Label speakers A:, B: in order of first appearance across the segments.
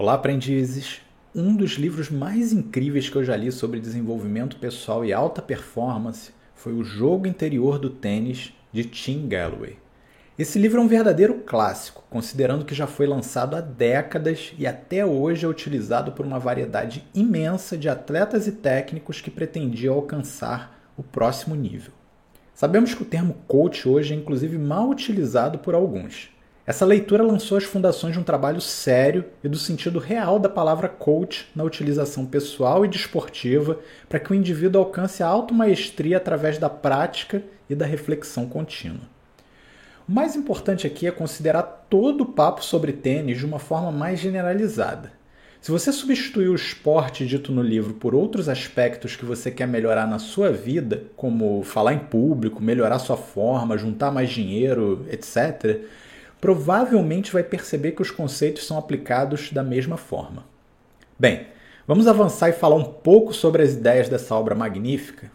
A: Olá, aprendizes! Um dos livros mais incríveis que eu já li sobre desenvolvimento pessoal e alta performance foi O Jogo Interior do Tênis, de Tim Galloway. Esse livro é um verdadeiro clássico, considerando que já foi lançado há décadas e até hoje é utilizado por uma variedade imensa de atletas e técnicos que pretendiam alcançar o próximo nível. Sabemos que o termo coach hoje é inclusive mal utilizado por alguns. Essa leitura lançou as fundações de um trabalho sério e do sentido real da palavra coach na utilização pessoal e desportiva para que o indivíduo alcance a automaestria através da prática e da reflexão contínua. O mais importante aqui é considerar todo o papo sobre tênis de uma forma mais generalizada. Se você substituir o esporte dito no livro por outros aspectos que você quer melhorar na sua vida, como falar em público, melhorar sua forma, juntar mais dinheiro, etc., provavelmente vai perceber que os conceitos são aplicados da mesma forma. Bem, vamos avançar e falar um pouco sobre as ideias dessa obra magnífica?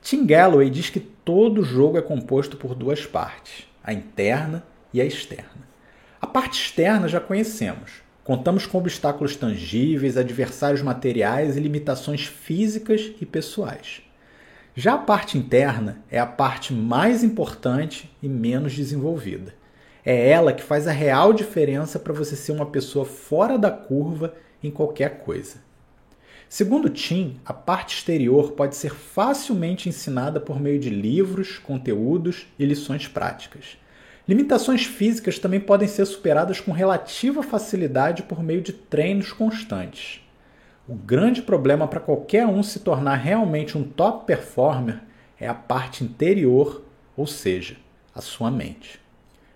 A: Tim Galloway diz que todo jogo é composto por duas partes, a interna e a externa. A parte externa já conhecemos. Contamos com obstáculos tangíveis, adversários materiais e limitações físicas e pessoais. Já a parte interna é a parte mais importante e menos desenvolvida. É ela que faz a real diferença para você ser uma pessoa fora da curva em qualquer coisa. Segundo Tim, a parte exterior pode ser facilmente ensinada por meio de livros, conteúdos e lições práticas. Limitações físicas também podem ser superadas com relativa facilidade por meio de treinos constantes. O grande problema para qualquer um se tornar realmente um top performer é a parte interior, ou seja, a sua mente.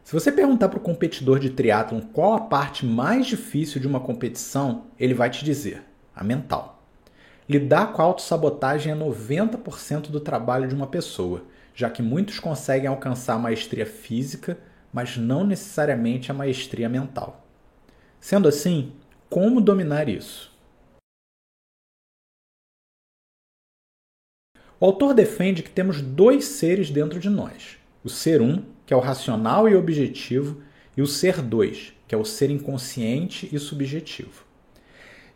A: Se você perguntar para o competidor de triatlon qual a parte mais difícil de uma competição, ele vai te dizer: a mental. Lidar com a autossabotagem é 90% do trabalho de uma pessoa, já que muitos conseguem alcançar a maestria física, mas não necessariamente a maestria mental. Sendo assim, como dominar isso? O autor defende que temos dois seres dentro de nós: o ser um, que é o racional e objetivo, e o ser dois, que é o ser inconsciente e subjetivo.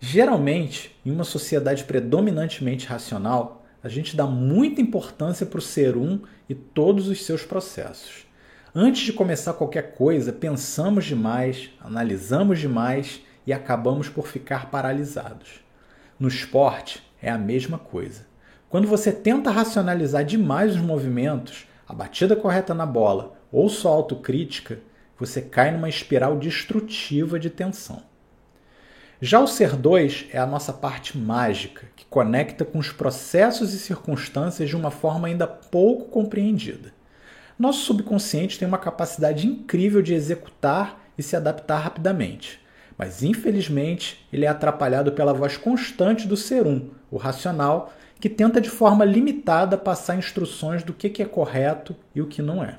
A: Geralmente, em uma sociedade predominantemente racional, a gente dá muita importância para o ser um e todos os seus processos. Antes de começar qualquer coisa, pensamos demais, analisamos demais e acabamos por ficar paralisados. No esporte é a mesma coisa. Quando você tenta racionalizar demais os movimentos, a batida correta na bola ou sua autocrítica, você cai numa espiral destrutiva de tensão. Já o ser 2 é a nossa parte mágica, que conecta com os processos e circunstâncias de uma forma ainda pouco compreendida. Nosso subconsciente tem uma capacidade incrível de executar e se adaptar rapidamente, mas infelizmente ele é atrapalhado pela voz constante do ser 1, um, o racional, que tenta de forma limitada passar instruções do que é correto e o que não é.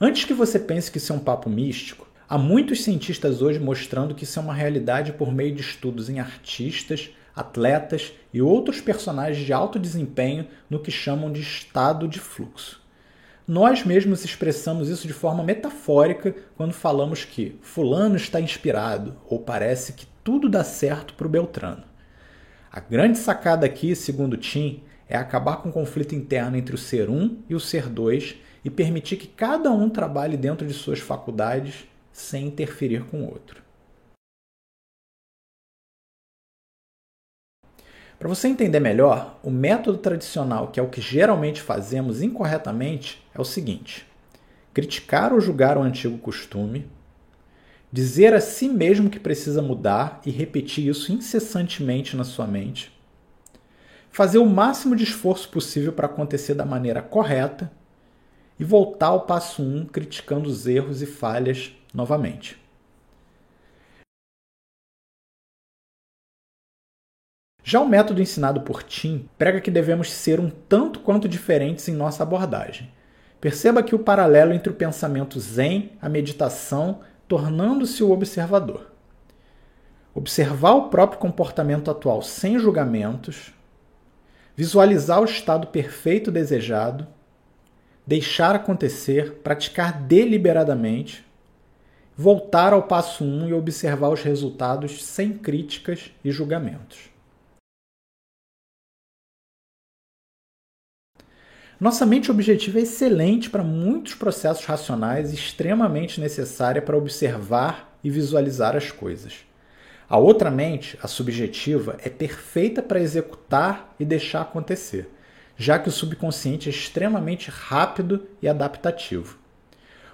A: Antes que você pense que isso é um papo místico, há muitos cientistas hoje mostrando que isso é uma realidade por meio de estudos em artistas, atletas e outros personagens de alto desempenho no que chamam de estado de fluxo. Nós mesmos expressamos isso de forma metafórica quando falamos que Fulano está inspirado ou parece que tudo dá certo para o Beltrano. A grande sacada aqui, segundo Tim, é acabar com o conflito interno entre o ser 1 e o ser 2 e permitir que cada um trabalhe dentro de suas faculdades sem interferir com o outro. Para você entender melhor, o método tradicional, que é o que geralmente fazemos incorretamente, é o seguinte: criticar ou julgar o antigo costume, Dizer a si mesmo que precisa mudar e repetir isso incessantemente na sua mente. Fazer o máximo de esforço possível para acontecer da maneira correta e voltar ao passo 1 um, criticando os erros e falhas novamente. Já o método ensinado por Tim prega que devemos ser um tanto quanto diferentes em nossa abordagem. Perceba aqui o paralelo entre o pensamento zen, a meditação tornando-se o observador. Observar o próprio comportamento atual sem julgamentos, visualizar o estado perfeito desejado, deixar acontecer, praticar deliberadamente, voltar ao passo 1 um e observar os resultados sem críticas e julgamentos. Nossa mente objetiva é excelente para muitos processos racionais e extremamente necessária para observar e visualizar as coisas. A outra mente, a subjetiva, é perfeita para executar e deixar acontecer, já que o subconsciente é extremamente rápido e adaptativo.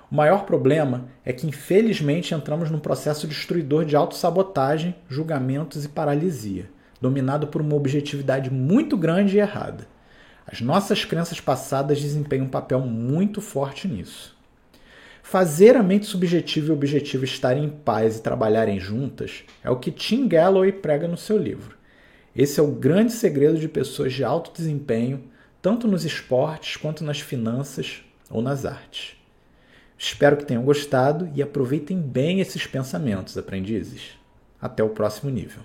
A: O maior problema é que, infelizmente, entramos num processo destruidor de autossabotagem, julgamentos e paralisia, dominado por uma objetividade muito grande e errada. As nossas crenças passadas desempenham um papel muito forte nisso. Fazer a mente subjetiva e objetiva estarem em paz e trabalharem juntas é o que Tim Galloway prega no seu livro. Esse é o grande segredo de pessoas de alto desempenho, tanto nos esportes quanto nas finanças ou nas artes. Espero que tenham gostado e aproveitem bem esses pensamentos, aprendizes. Até o próximo nível.